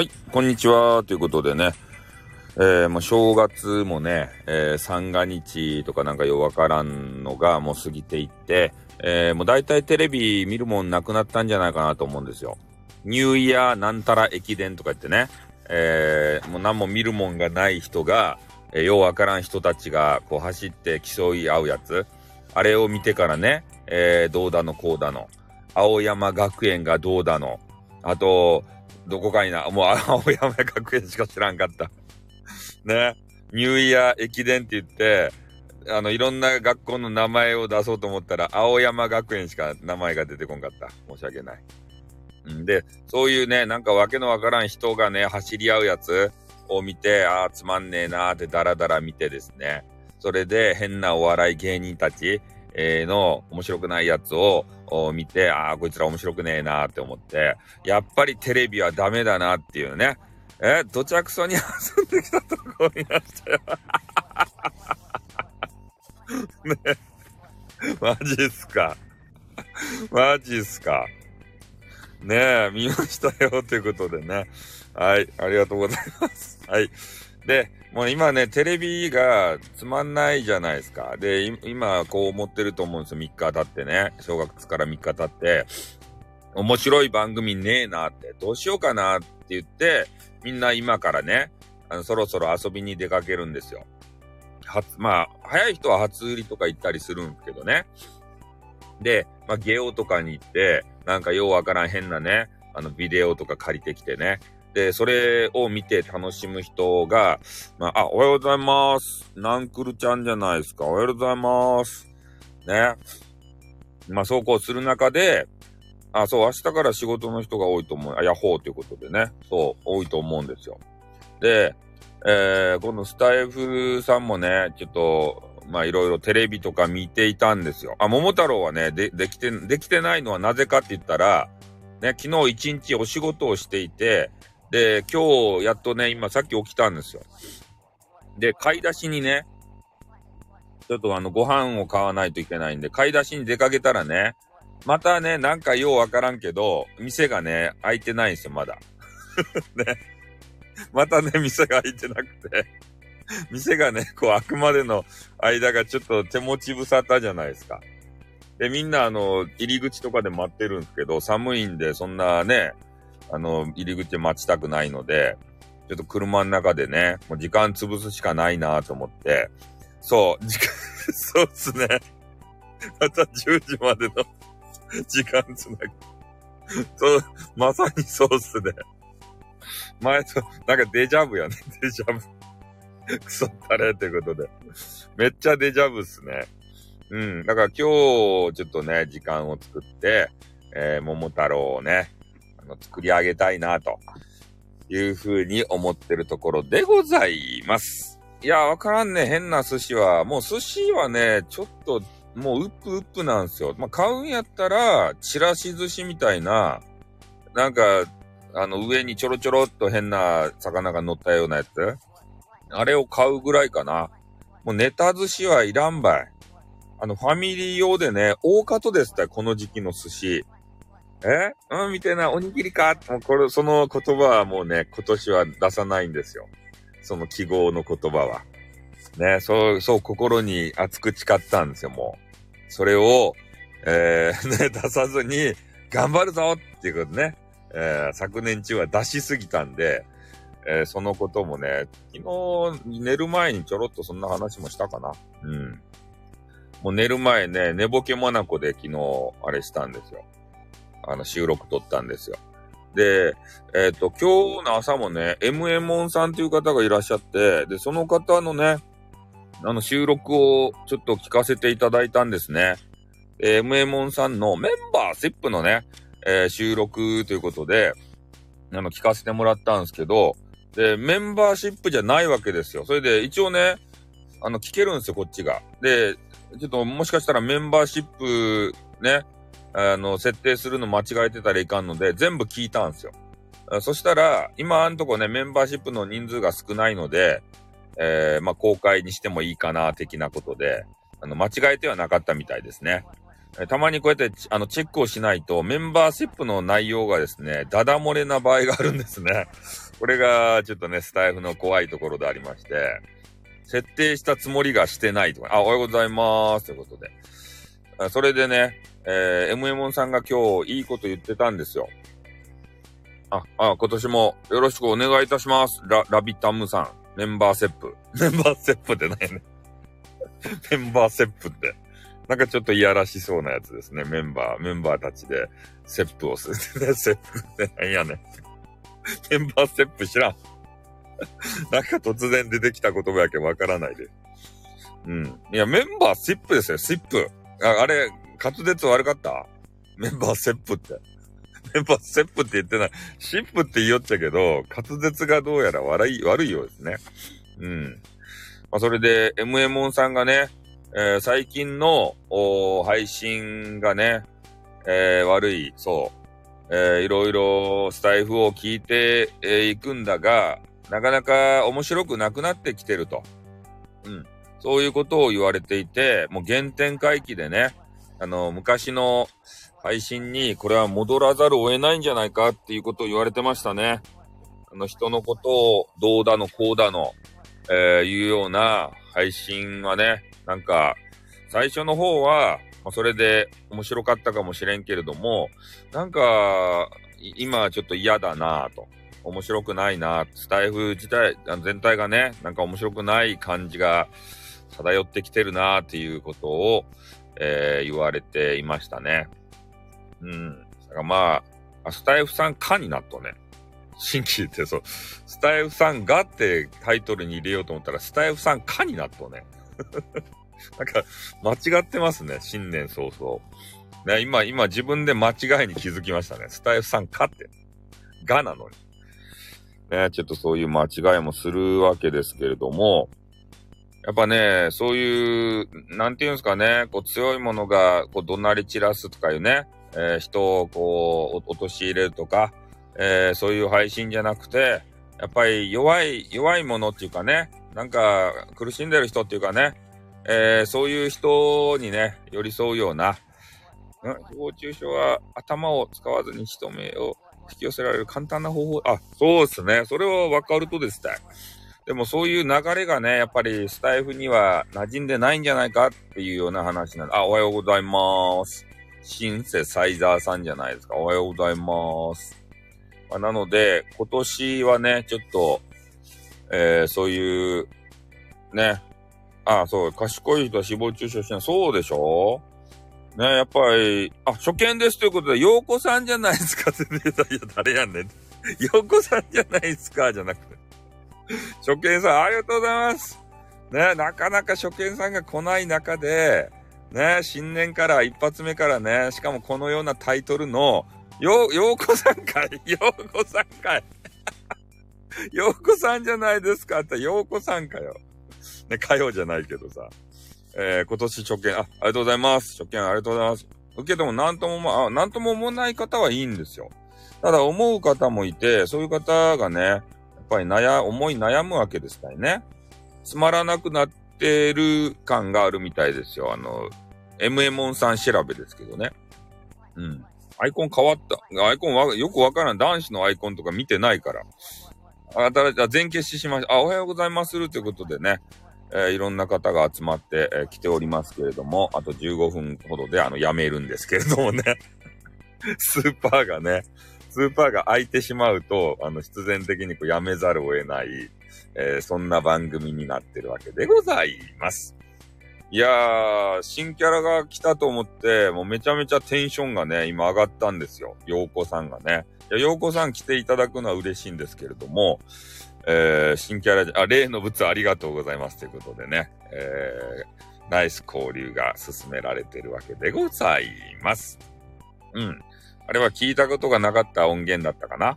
はい、こんにちは。ということでね、えー、もう正月もね、えー、三が日とかなんかようわからんのがもう過ぎていって、えー、もう大体テレビ見るもんなくなったんじゃないかなと思うんですよ。ニューイヤーなんたら駅伝とか言ってね、えー、もう何も見るもんがない人が、えー、ようわからん人たちがこう走って競い合うやつ、あれを見てからね、えー、どうだのこうだの、青山学園がどうだの、あと、どこかいな。もう青山学園しか知らんかった。ね。ニューイヤー駅伝って言って、あの、いろんな学校の名前を出そうと思ったら、青山学園しか名前が出てこんかった。申し訳ない。んで、そういうね、なんかわけのわからん人がね、走り合うやつを見て、ああ、つまんねえなーってダラダラ見てですね。それで変なお笑い芸人たち、えー、の面白くないやつをを見て、ああ、こいつら面白くねえなって思って、やっぱりテレビはダメだなっていうね。え、どちゃくそに遊んできたとこ見ましたよ。ね。マジっすか。マジっすか。ねえ、見ましたよということでね。はい、ありがとうございます。はい。で、もう今ね、テレビがつまんないじゃないですか。で、今こう思ってると思うんですよ。3日経ってね。正月から3日経って。面白い番組ねえなって、どうしようかなって言って、みんな今からね、あの、そろそろ遊びに出かけるんですよ。は、まあ、早い人は初売りとか行ったりするんですけどね。で、まあ、ゲオとかに行って、なんかようわからん変なね、あの、ビデオとか借りてきてね。で、それを見て楽しむ人が、まあ、あ、おはようございます。ナンクルちゃんじゃないですか。おはようございます。ね。まあ、そうこうする中で、あ、そう、明日から仕事の人が多いと思う。あ、ヤホーということでね。そう、多いと思うんですよ。で、えー、このスタイフさんもね、ちょっと、まあいろいろテレビとか見ていたんですよ。あ、桃太郎はね、で、できて、できてないのはなぜかって言ったら、ね、昨日一日お仕事をしていて、で、今日やっとね、今さっき起きたんですよ。で、買い出しにね、ちょっとあの、ご飯を買わないといけないんで、買い出しに出かけたらね、またね、なんかようわからんけど、店がね、開いてないんですよ、まだ。ね。またね、店が開いてなくて。店がね、こう開くまでの間がちょっと手持ち無沙汰じゃないですか。で、みんなあの、入り口とかで待ってるんですけど、寒いんで、そんなね、あの、入り口待ちたくないので、ちょっと車の中でね、もう時間潰すしかないなと思って、そう、時間、そうっすね。また10時までの 時間つなぐ。そう、まさにそうっすね。前と、なんかデジャブやね。デジャブ。クソったれってことで。めっちゃデジャブっすね。うん。だから今日、ちょっとね、時間を作って、えー、桃太郎をね、の作り上げたいな、というふうに思ってるところでございます。いや、わからんね。変な寿司は。もう寿司はね、ちょっと、もうウップウップなんですよ。まあ、買うんやったら、ちらし寿司みたいな、なんか、あの、上にちょろちょろっと変な魚が乗ったようなやつあれを買うぐらいかな。もうネタ寿司はいらんばい。あの、ファミリー用でね、大方ですって、この時期の寿司。え？うんみたいな、おにぎりか？もうこれ、その言葉はもうね、今年は出さないんですよ。その記号の言葉は。ね、そう、そう、心に熱く誓ったんですよ、もう。それを、えー、ね、出さずに、頑張るぞっていうことね。えー、昨年中は出しすぎたんで、えー、そのこともね、昨日寝る前にちょろっとそんな話もしたかな。うん。もう寝る前ね、寝ぼけまなこで昨日、あれしたんですよ。あの、収録撮ったんですよ。で、えっ、ー、と、今日の朝もね、MM モンさんという方がいらっしゃって、で、その方のね、あの、収録をちょっと聞かせていただいたんですね。えー、MM モンさんのメンバーシップのね、えー、収録ということで、あの、聞かせてもらったんですけど、で、メンバーシップじゃないわけですよ。それで、一応ね、あの、聞けるんですよ、こっちが。で、ちょっともしかしたらメンバーシップね、あの、設定するの間違えてたらいかんので、全部聞いたんですよ。そしたら、今あんとこね、メンバーシップの人数が少ないので、えー、まあ、公開にしてもいいかな、的なことで、あの、間違えてはなかったみたいですね。えたまにこうやって、あの、チェックをしないと、メンバーシップの内容がですね、ダダ漏れな場合があるんですね。これが、ちょっとね、スタイフの怖いところでありまして、設定したつもりがしてないとか、あ、おはようございます。ということで。それでね、えー、MMON さんが今日いいこと言ってたんですよ。あ、あ、今年もよろしくお願いいたします。ラ、ラビタムさん。メンバーセップ。メンバーセップってないね。メンバーセップって。なんかちょっといやらしそうなやつですね。メンバー、メンバーたちで、セップをする。セップってなんやねん。メンバーセップ知らん。なんか突然出てきた言葉やけわからないで。うん。いや、メンバーシップですよ、シップ。ああれ、滑舌悪かった？メンバーセップって。メンバーセップって言ってない。シップって言いよっちゃけど、滑舌がどうやら悪い、悪いようですね。うん。まあ、それで、MMON さんがね、えー、最近の、配信がね、えー、悪い、そう。えー、いろいろスタイフを聞いてい、えー、くんだが、なかなか面白くなくなってきてると。うん。そういうことを言われていて、もう原点回帰でね、あの、昔の配信にこれは戻らざるを得ないんじゃないかっていうことを言われてましたね。あの人のことをどうだのこうだの、えー、いうような配信はね、なんか、最初の方は、まあ、それで面白かったかもしれんけれども、なんか、今ちょっと嫌だなぁと。面白くないなスタイフ自体、全体がね、なんか面白くない感じが漂ってきてるなっていうことを、えー、言われていましたね。うん。だからまあ、スタイフさんかになっとね。新規ってそう、スタイフさんがってタイトルに入れようと思ったら、スタイフさんかになっとね。なんか、間違ってますね、新年早々。ね、今、今自分で間違いに気づきましたね。スタイフさんかって。がなのに。ね、ちょっとそういう間違いもするわけですけれども、やっぱね、そういう、なんていうんですかね、こう強いものが、こう怒鳴り散らすとかいうね、えー、人をこう、陥れるとか、えー、そういう配信じゃなくて、やっぱり弱い、弱いものっていうかね、なんか苦しんでる人っていうかね、えー、そういう人にね、寄り添うような、うん、誹謗中傷は頭を使わずに人目を引き寄せられる簡単な方法、あ、そうですね。それは分かるとですね。でもそういう流れがね、やっぱりスタイフには馴染んでないんじゃないかっていうような話なんで、あ、おはようございます。シンセサイザーさんじゃないですか。おはようございます。まあ、なので、今年はね、ちょっと、えー、そういう、ね、あ、そう、賢い人は死亡中傷しない。そうでしょ？ね、やっぱり、あ、初見ですということで、洋子さんじゃないですかって言ったら、いや、誰やねん。洋子さんじゃないですかじゃなくて。初見さん、ありがとうございます。ね、なかなか初見さんが来ない中で、ね、新年から一発目からね、しかもこのようなタイトルの、よ、ようこさんかい ようこさんかい ようこさんじゃないですかって、ようこさんかよ。ね、火曜じゃないけどさ。えー、今年初見、あ、ありがとうございます。初見ありがとうございます。受けてもなんとも、まあ、なんとも思わない方はいいんですよ。ただ思う方もいて、そういう方がね、ぱり悩、思い悩むわけですからね。つまらなくなってる感があるみたいですよ。あの、MMON さん調べですけどね。うん。アイコン変わった。アイコンはよくわからん。男子のアイコンとか見てないから。あ、ただ、全消ししました。あ、おはようございまするということでね。えー、いろんな方が集まって、えー、来ておりますけれども、あと15分ほどであの、やめるんですけれどもね。スーパーがね、スーパーが空いてしまうと、あの、必然的にこうやめざるを得ない、えー、そんな番組になってるわけでございます。いやー、新キャラが来たと思って、もうめちゃめちゃテンションがね、今上がったんですよ。陽子さんがね。いや、陽子さん来ていただくのは嬉しいんですけれども、えー、新キャラ、あ、例の物ありがとうございますということでね、えー、ナイス交流が進められてるわけでございます。うん。あれは聞いたことがなかった音源だったかな？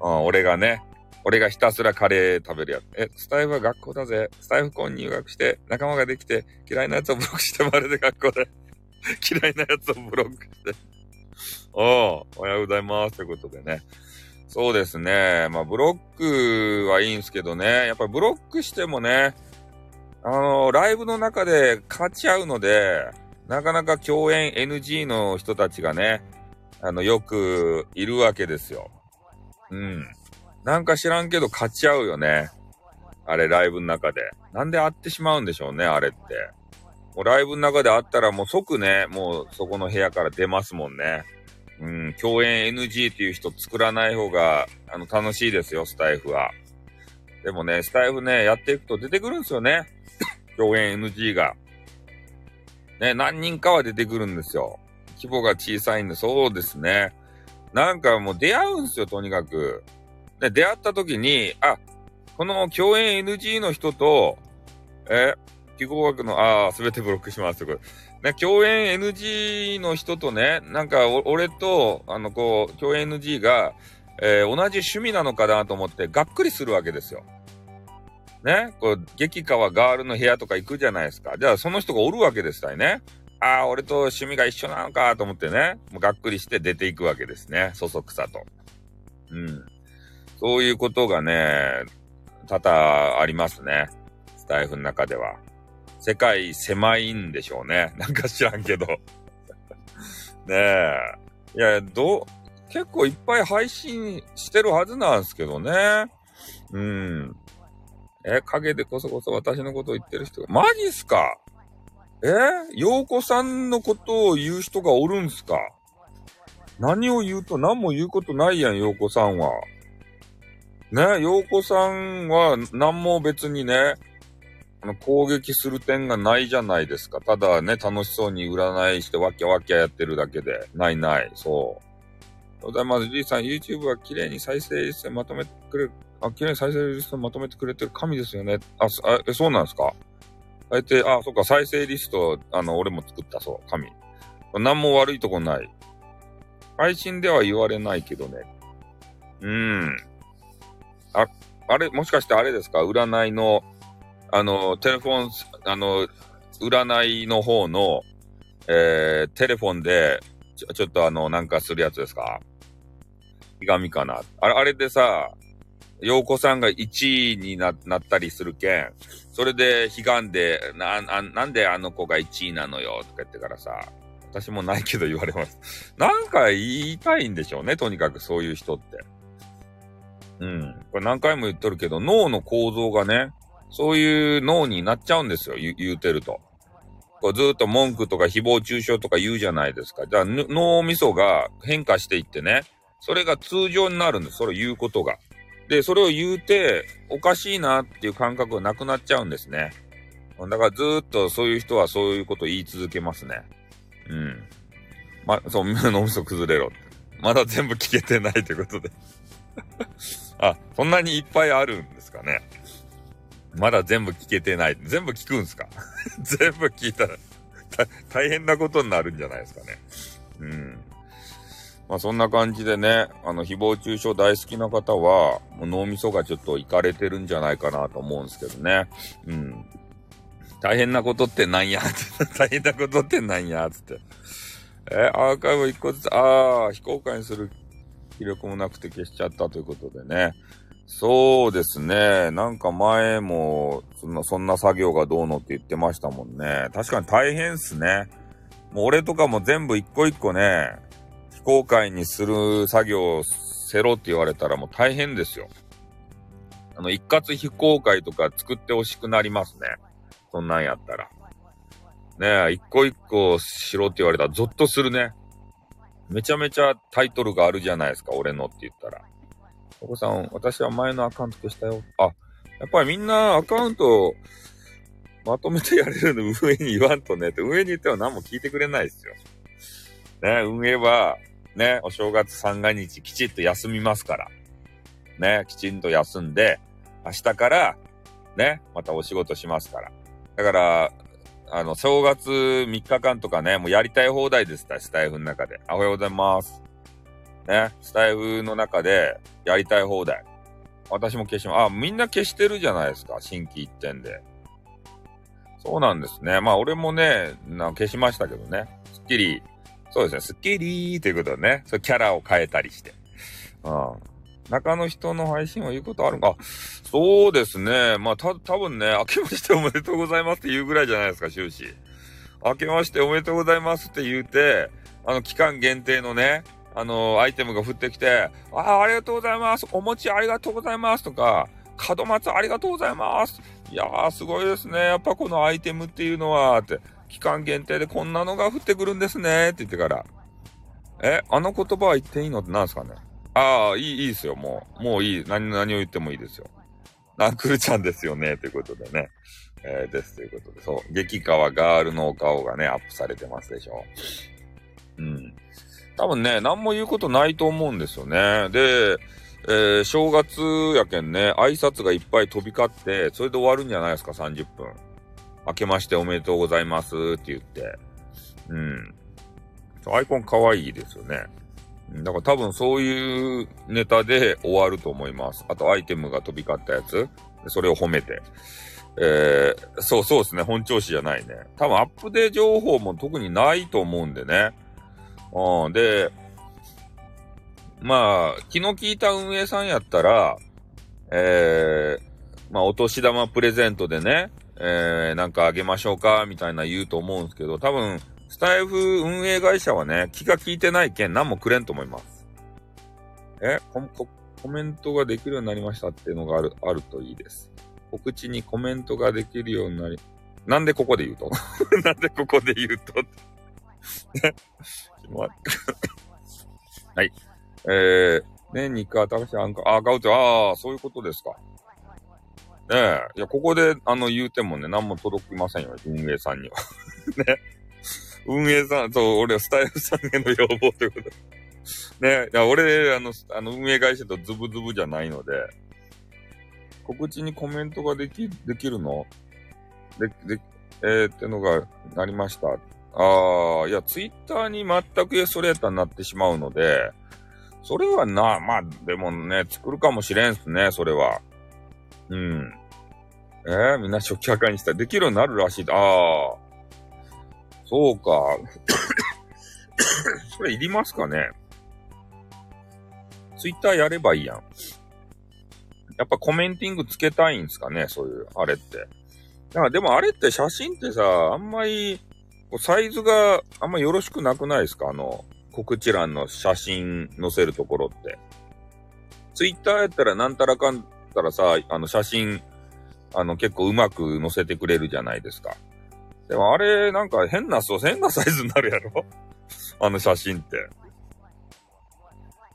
うん、俺がね、俺がひたすらカレー食べるやつ。え、スタイフは学校だぜ。スタイフ校に入学して、仲間ができて、嫌いなやつをブロックして、まるで学校で 嫌いなやつをブロックしておお、はようございます。ということでね。そうですね。まあ、ブロックはいいんですけどね。やっぱりブロックしてもね、あのー、ライブの中で勝ち合うので、なかなか共演 NG の人たちがね、あの、よくいるわけですよ。うん。なんか知らんけど勝ち合うよね。あれ、ライブの中で。なんで会ってしまうんでしょうね、あれって。もうライブの中で会ったらもう即ね、もうそこの部屋から出ますもんね。うん、共演 NG っていう人作らない方が、あの、楽しいですよ、スタイフは。でもね、スタイフね、やっていくと出てくるんですよね。共演 NG が。ね、何人かは出てくるんですよ。規模が小さいんで、そうですね。なんかもう出会うんすよ、とにかく。で、出会った時に、あ、この共演 NG の人と、え、記号学の、ああ、すべてブロックしますこれ。ね、共演 NG の人とね、なんか、俺と、あの、こう、共演 NG が、えー、同じ趣味なのかなと思って、がっくりするわけですよ。ね、こう、激川ガールの部屋とか行くじゃないですか。じゃあ、その人がおるわけですたいね。ああ、俺と趣味が一緒なのかと思ってね、もうがっくりして出ていくわけですね。そそくさと。うん。そういうことがね、多々ありますね。スタイフの中では。世界狭いんでしょうね。なんか知らんけど。ねえ。いや、ど、結構いっぱい配信してるはずなんですけどね。うん。え、影でこそこそ私のことを言ってる人が、マジっすか？え？陽子さんのことを言う人がおるんすか？何を言うと何も言うことないやん、陽子さんは。ね、陽子さんは何も別にね、あの、攻撃する点がないじゃないですか。ただね、楽しそうに占いしてわきゃわきゃやってるだけで。ないない。そう。ございます。じいさん、YouTube は綺麗に再生してまとめてくれる。あ、綺麗に再生リストまとめてくれてる神ですよね。あ、あ、そうなんですか？あえて、あ、そっか、再生リスト、あの、俺も作った、そう、神。何も悪いとこない。配信では言われないけどね。うーん。あ、あれ、もしかしてあれですか？占いの、あの、テレフォン、あの、占いの方の、えー、テレフォンで、ちょ、ちょっとあの、なんかするやつですか？ひがみかな。あれ、あれでさ、陽子さんが1位になったりするけん、それで悲願で、な、な、んであの子が1位なのよ、とか言ってからさ、私もないけど言われます。なんか言いたいんでしょうね、とにかくそういう人って。うん。これ何回も言っとるけど、脳の構造がね、そういう脳になっちゃうんですよ、言言うてると。こうずっと文句とか誹謗中傷とか言うじゃないですか。じゃあ、脳みそが変化していってね、それが通常になるんです。それ言うことが。で、それを言うて、おかしいなっていう感覚がなくなっちゃうんですね。だからずっとそういう人はそういうこと言い続けますね。うん。ま、そう、脳みそ崩れろ。まだ全部聞けてないということで あ、そんなにいっぱいあるんですかね。まだ全部聞けてない。全部聞くんすか？全部聞いたら大変なことになるんじゃないですかね。うん。まあそんな感じでね、あの、誹謗中傷大好きな方は、もう脳みそがちょっといかれてるんじゃないかなと思うんですけどね。うん。大変なことってなんや？大変なことってなんや？つって。えアーカイブ一個ずつ、ああ、非公開にする気力もなくて消しちゃったということでね。そうですね。なんか前も、そんな、そんな作業がどうのって言ってましたもんね。確かに大変っすね。もう俺とかも全部一個一個ね、非公開にする作業をせろって言われたらもう大変ですよ。あの、一括非公開とか作ってほしくなりますね。そんなんやったら。ねえ、一個一個しろって言われたらゾッとするね。めちゃめちゃタイトルがあるじゃないですか、俺のって言ったら。お子さん、私は前のアカウント消したよ。あ、やっぱりみんなアカウントまとめてやれるの上に言わんとねって、上に言っては何も聞いてくれないですよ。ね、運営は、ね、お正月三が日きちっと休みますから。ね、きちんと休んで、明日から、ね、またお仕事しますから。だから、あの、正月3日間とかね、もうやりたい放題ですスタイフの中で。おはようございます。ね、スタイフの中でやりたい放題。私も消しま、あ、みんな消してるじゃないですか、新規一点で。そうなんですね。まあ、俺もね、な消しましたけどね。スッキリ、そうですね、スッキリーということでね、そうキャラを変えたりして。うん。中の人の配信は言うことあるかそうですね。まあ、た、多分ね、明けましておめでとうございますって言うぐらいじゃないですか、終始。明けましておめでとうございますって言うて、あの、期間限定のね、あの、アイテムが降ってきて、ああ、ありがとうございます。お餅ありがとうございますとか、門松ありがとうございます。いやー、すごいですね。やっぱこのアイテムっていうのは、って、期間限定でこんなのが降ってくるんですね。って言ってから、え、あの言葉は言っていいのって何ですかねああ、いい、いいですよ、もう。もういい。何、何を言ってもいいですよ。ナンクルちゃんですよね、ということでね。えー、です、ということで。そう。激川ガールのお顔がね、アップされてますでしょ。うん。多分ね、何も言うことないと思うんですよね。で、えー、正月やけんね、挨拶がいっぱい飛び交って、それで終わるんじゃないですか、30分。明けましておめでとうございますって言って。うん。アイコン可愛いですよね。だから多分そういうネタで終わると思います。あとアイテムが飛び交ったやつ。それを褒めて。えー、そうそうですね。本調子じゃないね。多分アップデート情報も特にないと思うんでね。うん。で、まあ、気の利いた運営さんやったら、えー、まあ、お年玉プレゼントでね、えー、なんかあげましょうか、みたいな言うと思うんですけど、多分、スタイフ運営会社はね、気が利いてない件何もくれんと思います。えココメントができるようになりましたっていうのがある、あるといいです。告知にコメントができるようになり、なんでここで言うと？なんでここで言うと？はい。えー、ね、ニカ、高橋アンカー、あ、ガウト、ああ、そういうことですか。ねえ、いや、ここで、あの、言うてもね、何も届きませんよ、運営さんには。ね。運営さん、そう、俺はスタイルさんへの要望ということで。ね、いや、俺、あの、あの、運営会社とズブズブじゃないので、告知にコメントができ、できるの？で、で、えー、ってのが、なりました。ああ、いや、ツイッターに全くそれやったになってしまうので、それはな、まあ、でもね、作るかもしれんすね、それは。うん。えー、みんな初期破壊にしたらできるようになるらしい。ああ。そうか。それいりますかねツイッターやればいいやん。やっぱコメンティングつけたいんすかねそういう、あれって。だからでもあれって写真ってさ、あんまり、サイズがあんまよろしくなくないですか？あの、告知欄の写真載せるところって。ツイッターやったらなんたらかんたらさ、あの写真、あの結構うまく載せてくれるじゃないですか。でもあれ、なんか変な、そう、変なサイズになるやろ？あの写真って。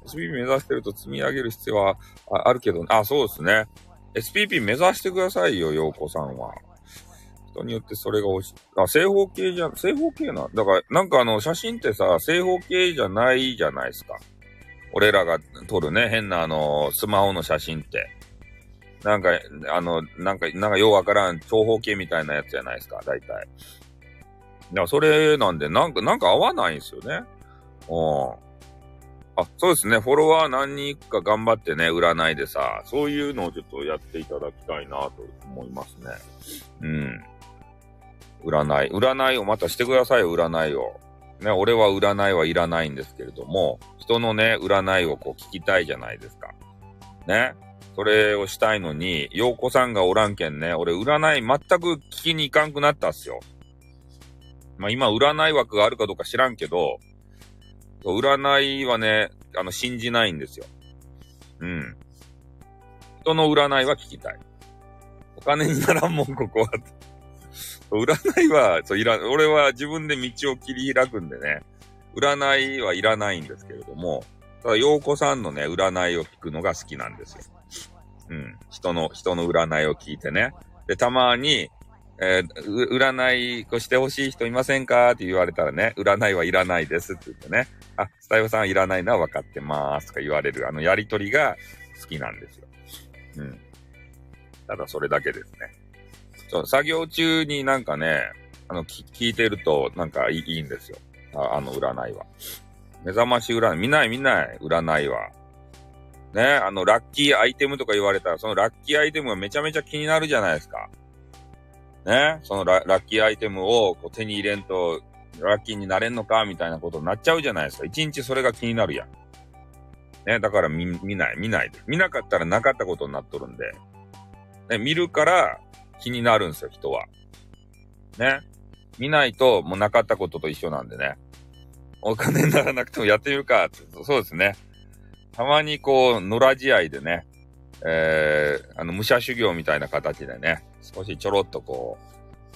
SPP 目指してると積み上げる必要はあるけど、あ、そうですね。SPP 目指してくださいよ、陽子さんは。人によってそれが押し、あ、正方形じゃ、正方形な。だから、なんかあの、写真ってさ、正方形じゃないじゃないですか。俺らが撮るね、変なあの、スマホの写真って。なんか、あの、なんか、なんかようわからん長方形みたいなやつじゃないですか、大体。だからそれなんで、なんか、なんか合わないんですよね。うん。あ、そうですね。フォロワー何人か頑張ってね、占いでさ、そういうのをちょっとやっていただきたいなと思いますね。うん。占い。占いをまたしてくださいよ、占いを。ね、俺は占いはいらないんですけれども、人のね、占いをこう聞きたいじゃないですか。ね。それをしたいのに、洋子さんがおらんけんね、俺占い全く聞きに行かんくなったっすよ。まあ今占い枠があるかどうか知らんけど、占いはね、あの、信じないんですよ。うん。人の占いは聞きたい。お金にならんもん、ここは。占いは、そう、いら、俺は自分で道を切り開くんでね、占いはいらないんですけれども、ただ、洋子さんのね、占いを聞くのが好きなんですよ。うん。人の、人の占いを聞いてね。で、たまに、えー、占いこしてほしい人いませんかって言われたらね、占いはいらないですって言ってね。あ、スタイフさんいらないのは分かってますとか言われる、あのやりとりが好きなんですよ。うん。ただそれだけですね。そう、作業中になんかね、あの、聞いてるとなんかいいんですよ。ああの占いは。目覚まし占い、見ない見ない、占いは。ね、あの、ラッキーアイテムとか言われたら、そのラッキーアイテムがめちゃめちゃ気になるじゃないですか。ね、そのラッキーアイテムをこう手に入れんと、ラッキーになれんのかみたいなことになっちゃうじゃないですか。一日それが気になるやん。ね、だから見、見ない、見ないで。見なかったらなかったことになっとるんで。ね、見るから気になるんですよ、人は。ね。見ないともうなかったことと一緒なんでね。お金にならなくてもやってみるか。そうですね。たまにこう、野良試合でね、えー、あの、武者修行みたいな形でね、少しちょろっとこ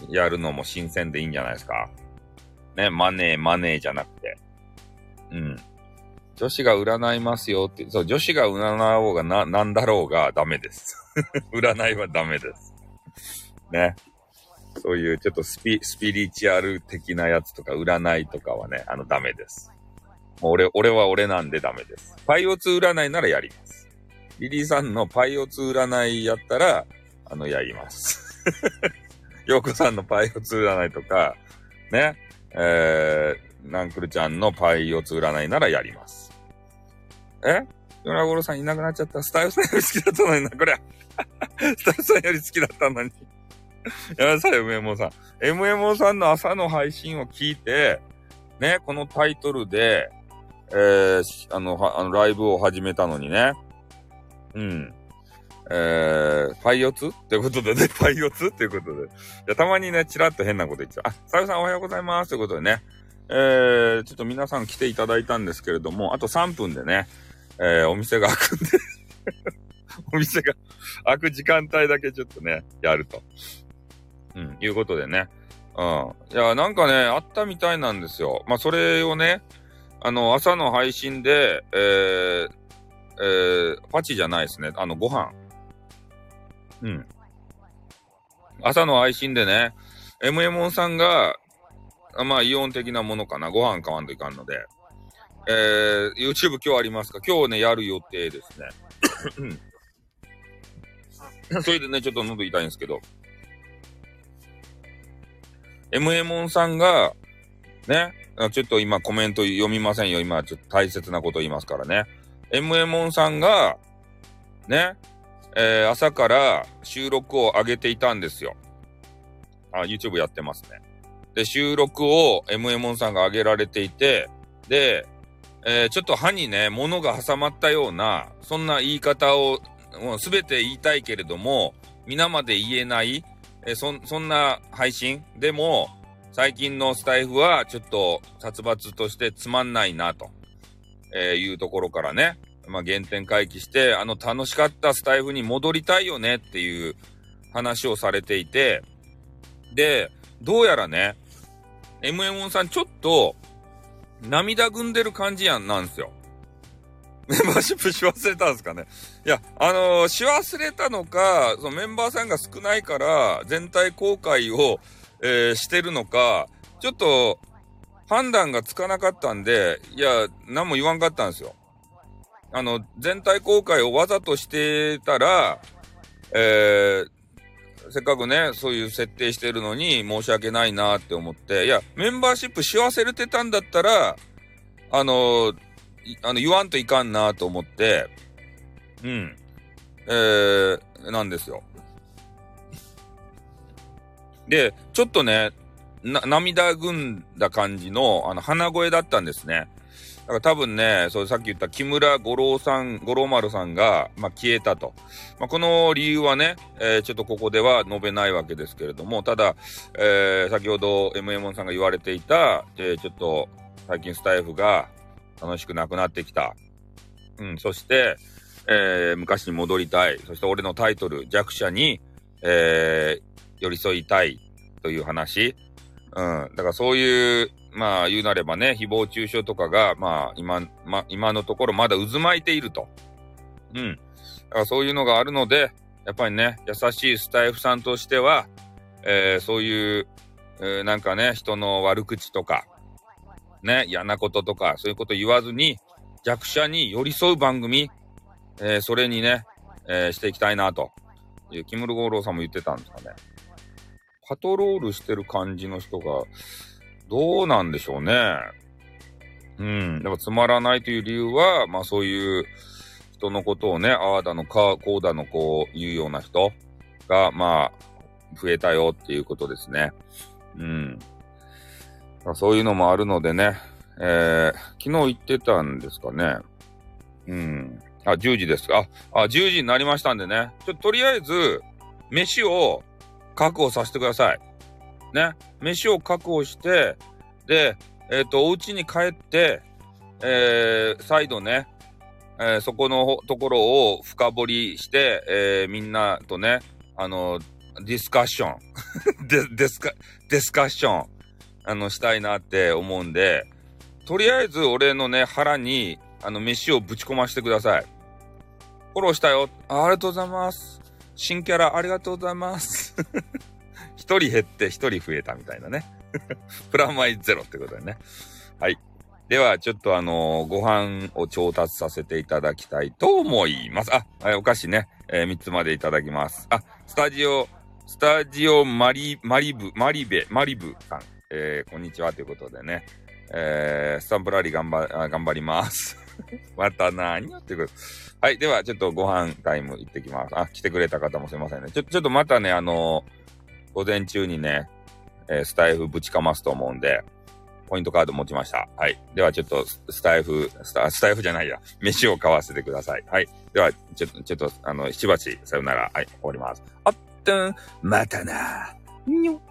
う、やるのも新鮮でいいんじゃないですか。ね、マネー、マネーじゃなくて。うん。女子が占いますよって、そう、女子が占おうがな、なんだろうがダメです。占いはダメです。ね。そういうちょっとスピ、スピリチュアル的なやつとか占いとかはね、あのダメです。もう俺、俺は俺なんでダメです。パイオツ占いならやります。リリーさんのパイオツ占いやったら、あの、やります。ヨーコさんのパイオツ占いとか、ね、えー、ナンクルちゃんのパイオツ占いならやります。え？ヨナゴロさんいなくなっちゃった。スタイルさんより好きだったのにな、こりゃ。スタイルさんより好きだったのに。やめなさい、MMO さん。MMO さんの朝の配信を聞いて、ね、このタイトルで、えー、あの、はあの、ライブを始めたのにね。うん。えー、パイオツってことでね、パイオツってことで。いや、たまにね、ちらっと変なこと言っちゃう。あ、さゆさんおはようございますということでね。えー、ちょっと皆さん来ていただいたんですけれども、あと3分でね、えー、お店が開くんで お店が開く時間帯だけちょっとね、やると。うん、いうことでね。うん。いや、なんかね、あったみたいなんですよ。まあ、それをね、あの、朝の配信で、えー、えー、パチじゃないですね。あの、ご飯。うん。朝の配信でね、MMO さんが、まあ、イオン的なものかな。ご飯買わんといかんので。えー、YouTube 今日ありますか？今日ね、やる予定ですね。それでね、ちょっと喉痛いんですけど。MMO さんが、ね、ちょっと今コメント読みませんよ。今ちょっと大切なこと言いますからね。MMO さんが、ね、えー、朝から収録を上げていたんですよ。あ、YouTube やってますね。で、収録を MMO さんが上げられていて、で、えー、ちょっと歯にね、物が挟まったような、そんな言い方を、もう全て言いたいけれども、皆まで言えない、えそ、そんな配信？でも、最近のスタイフはちょっと殺伐としてつまんないなと、えー、いうところからね、まあ、原点回帰して、あの楽しかったスタイフに戻りたいよねっていう話をされていて、で、どうやらね、MMO さんちょっと涙ぐんでる感じやんなんですよ。メンバーシップし忘れたんですかね。いや、あのー、し忘れたのか、そのメンバーさんが少ないから、全体公開を、えー、してるのか、ちょっと、判断がつかなかったんで、いや、何も言わんかったんですよ。あの、全体公開をわざとしてたら、えー、せっかくね、そういう設定してるのに申し訳ないなって思って、いや、メンバーシップし忘れてたんだったら、あの、あの、言わんといかんなと思って、うん。えー、なんですよ。で、ちょっとね、な、涙ぐんだ感じの、あの、鼻声だったんですね。だから多分ね、そうさっき言った木村五郎さん、五郎丸さんが、まあ、消えたと。まあ、この理由はね、えー、ちょっとここでは述べないわけですけれども、ただ、えー、先ほど MM さんが言われていた、えー、ちょっと最近スタイフが楽しくなくなってきた。うん、そして、えー、昔に戻りたい。そして俺のタイトル、弱者に、えー、寄り添いたいという話。うん。だからそういう、まあ言うなればね、誹謗中傷とかが、まあ今、ま、今のところまだ渦巻いていると。うん。だからそういうのがあるので、やっぱりね、優しいスタイフさんとしては、えー、そういう、えー、なんかね、人の悪口とか、ね、嫌なこととか、そういうこと言わずに、弱者に寄り添う番組、えー、それにね、え、していきたいなという、キムルゴーローさんも言ってたんですかね。パトロールしてる感じの人が、どうなんでしょうね。うん。でもつまらないという理由は、まあそういう人のことをね、ああだのか、こうだのこう言うような人が、まあ、増えたよっていうことですね。うん。そういうのもあるのでね、えー、昨日言ってたんですかね。うん。あ、10時ですか。あ、10時になりましたんでね。ちょとりあえず、飯を確保させてください。ね、飯を確保して、で、えっ、ー、と、お家に帰って、えー、再度ね、えー、そこのところを深掘りして、えー、みんなとね、あの、ディスカッション デ、デスカ、ディスカッション、あの、したいなって思うんで、とりあえず俺のね、腹に、あの、飯をぶち込ましてください。フォローしたよ。ありがとうございます。新キャラありがとうございます。一人減って一人増えたみたいなね。プラマイゼロってことでね。はい。では、ちょっとあのー、ご飯を調達させていただきたいと思います。あ、お菓子ね、えー、3つまでいただきます。あ、スタジオ、スタジオマリ、マリブ、マリベ、マリブさん、えー、こんにちはということでね、えー、スタンプラリー頑張、頑張ります。また何やってくる。はい。では、ちょっとご飯タイム行ってきます。あ、来てくれた方もすいませんね。ちょ、ちょっとまたね、あのー、午前中にね、えー、スタイフぶちかますと思うんで、ポイントカード持ちました。はい。ではちょっと、スタイフ、スタスタイフじゃないや。飯を買わせてください。はい。では、ちょっと、ちょっと、あの、しばち、さよなら。はい。終わります。あっとん、またな。にょ。